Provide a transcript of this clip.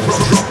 Rock, rock.